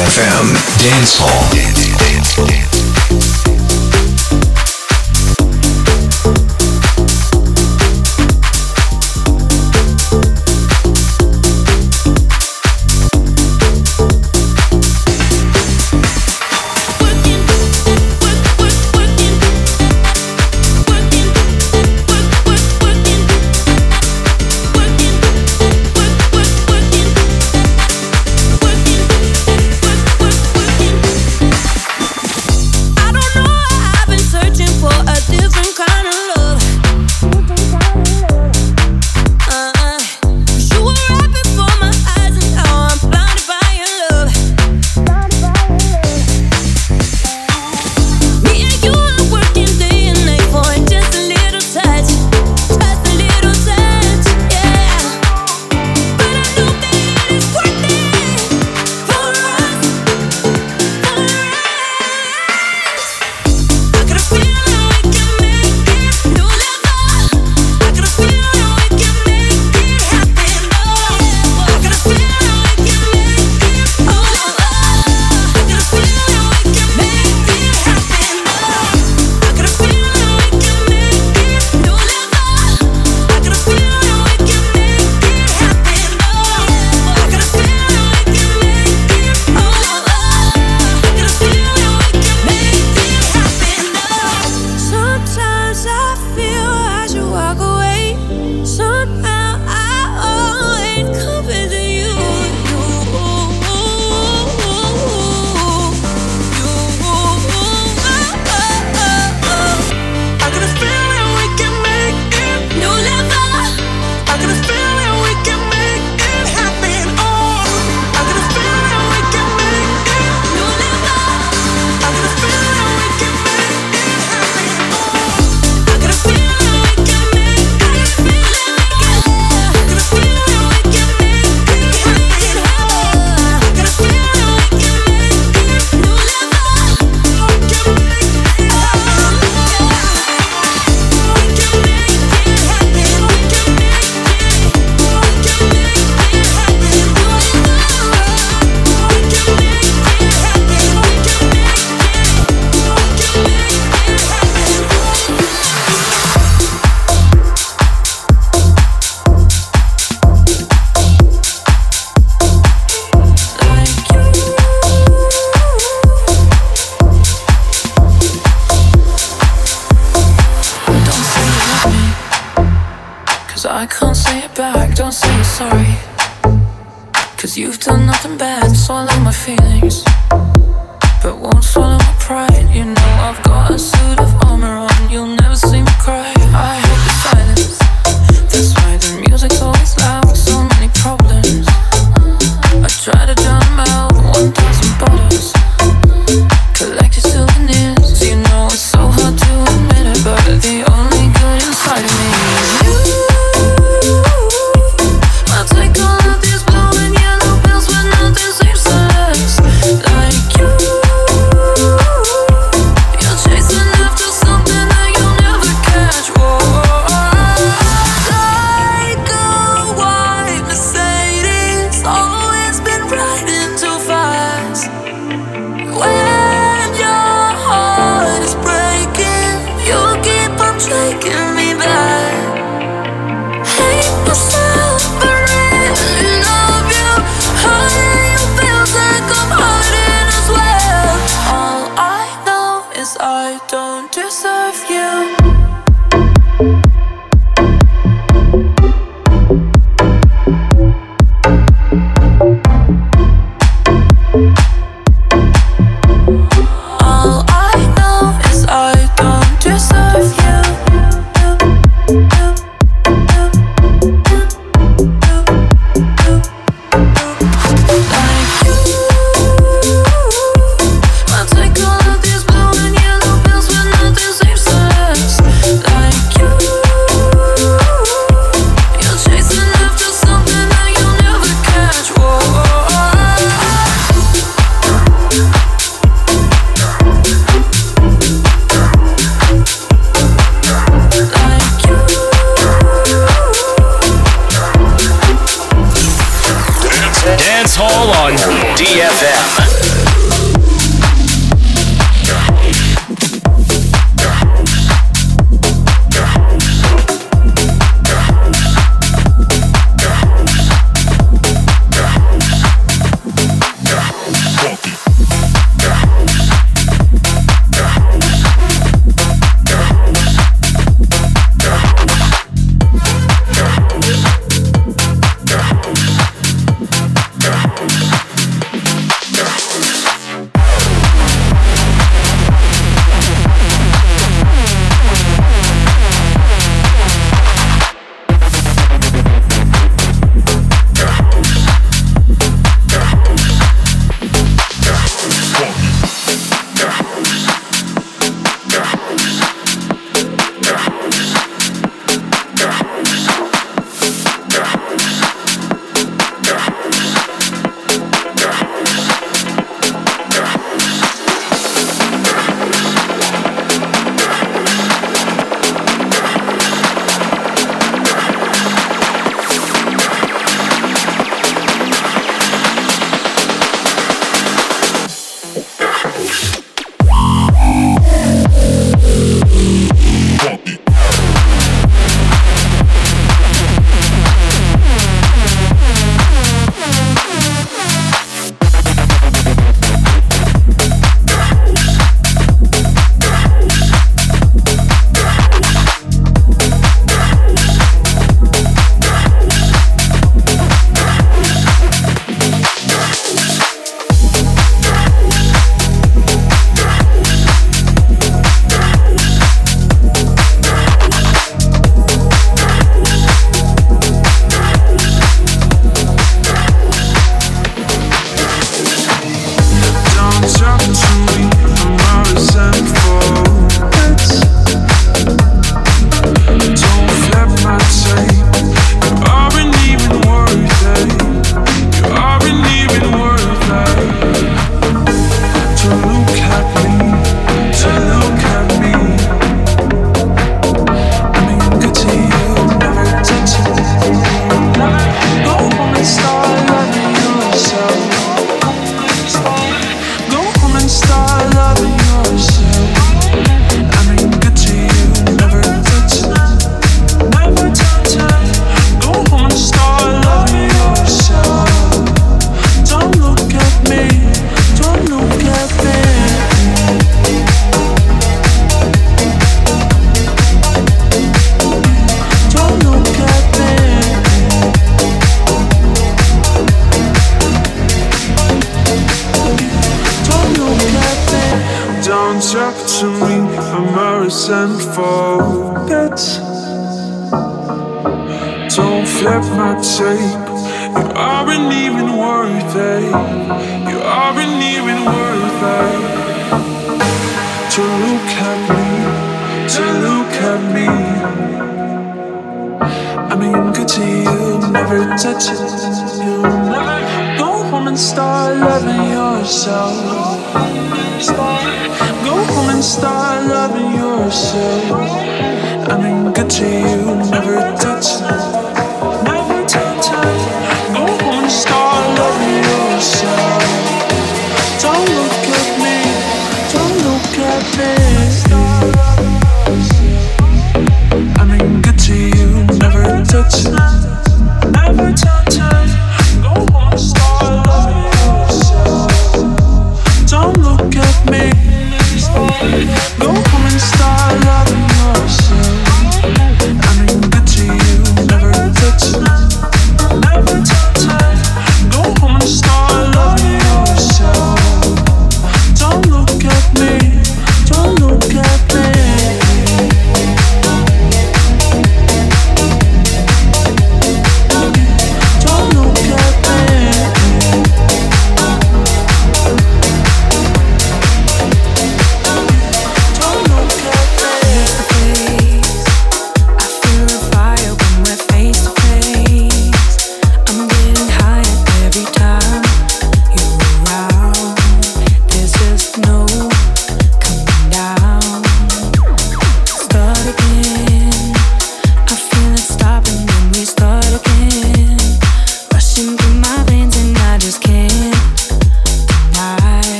DFM Dance Hall. I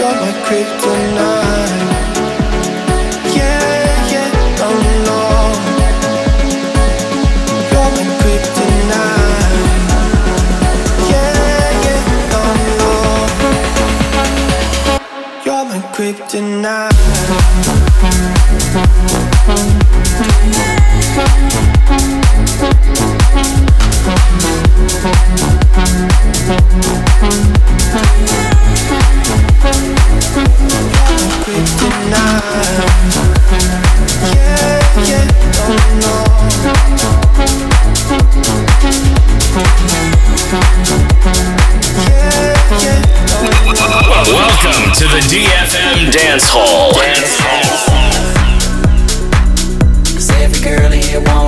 You're my kryptonite. Yeah, yeah. You're my kryptonite. Yeah, yeah. You're my kryptonite. to the DFM Dance Hall. Dance Hall. Cause every girl here wants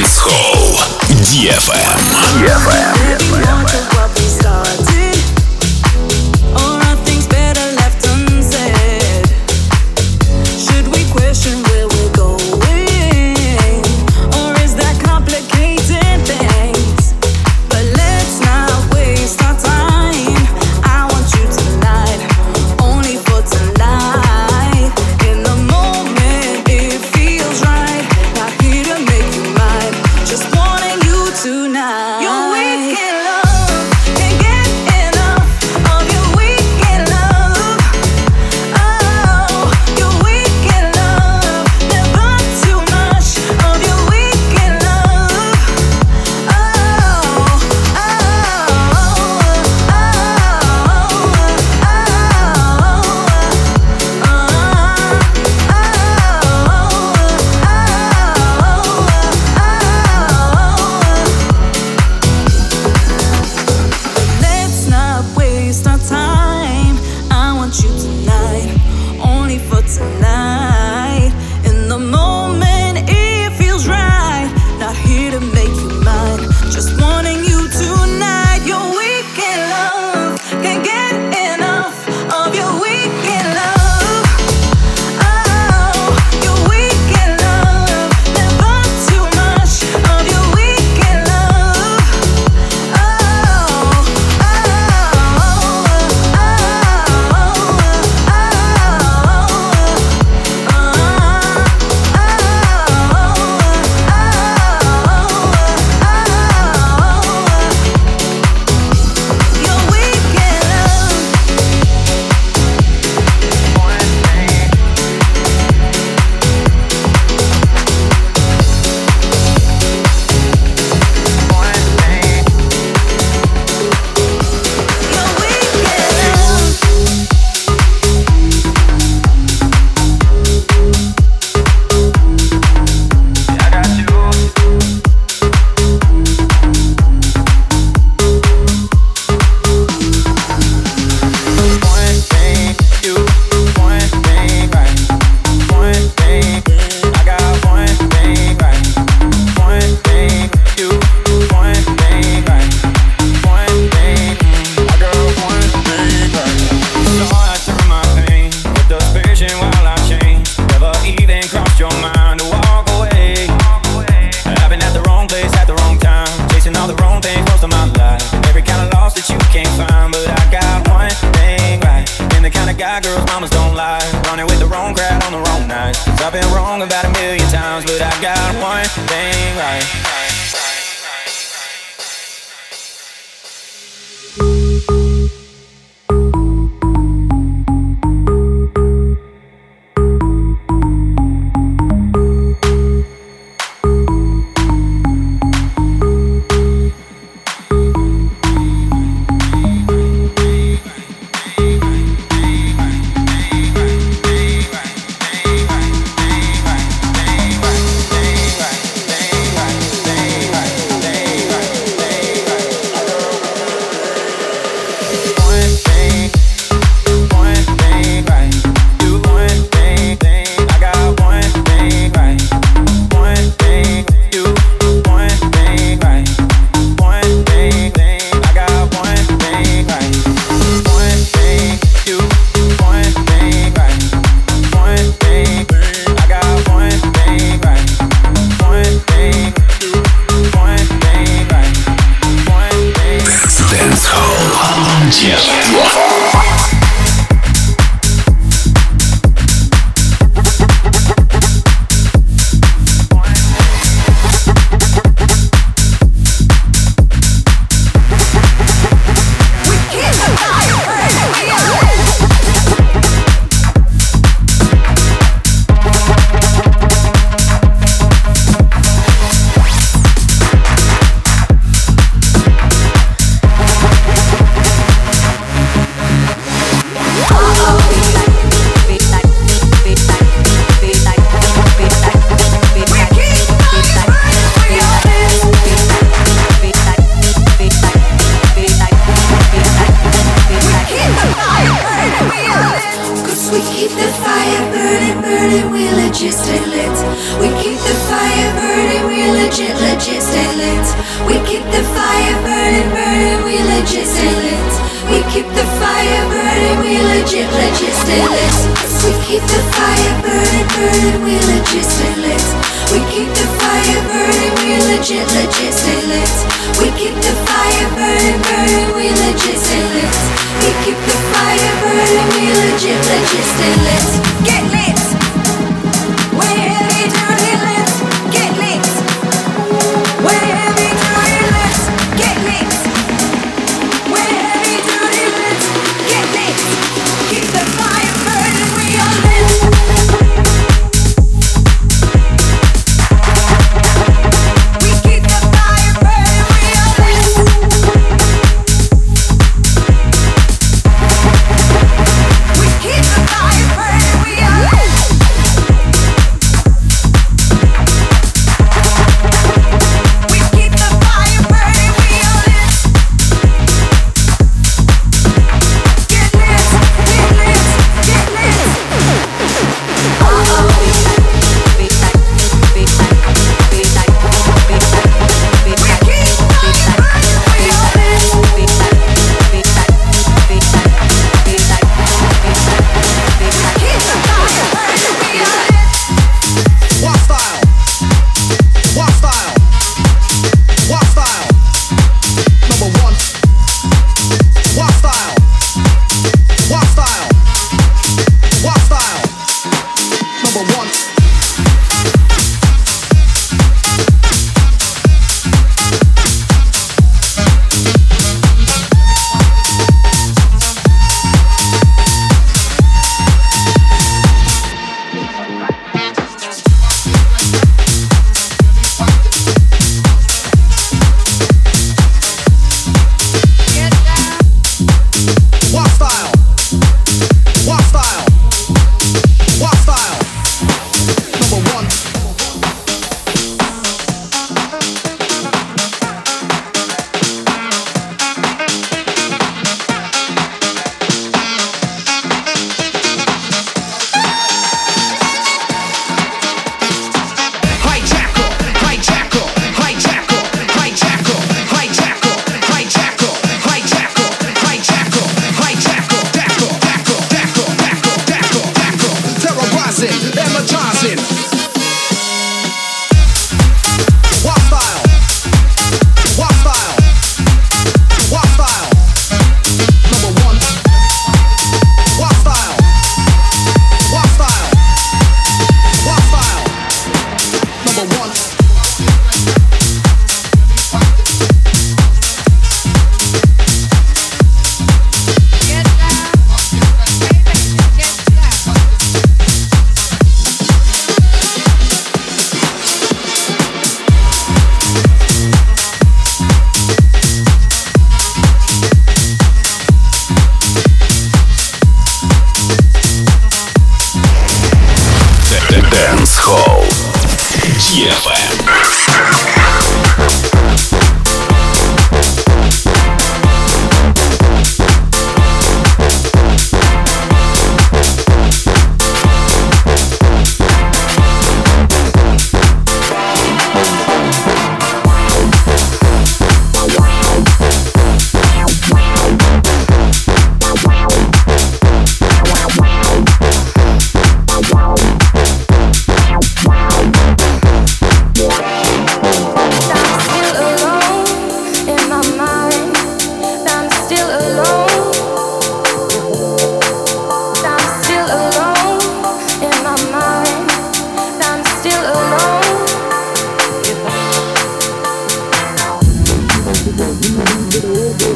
Дэнс Холл. DFM. DFM. DFM.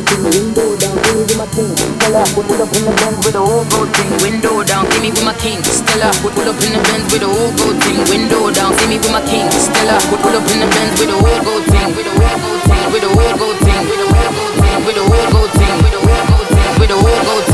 thing, window down, give me with my king. Stella, we pull up in the Benz with the whole gold thing, window down, give me with my king. Stella, we pull up in the Benz with the whole gold thing, window down, give me with my king. Stella, we pull up in the Benz with the whole gold thing, with the whole gold thing, with the whole gold thing, with the whole gold thing, with the whole gold thing, with the whole gold thing, with gold thing.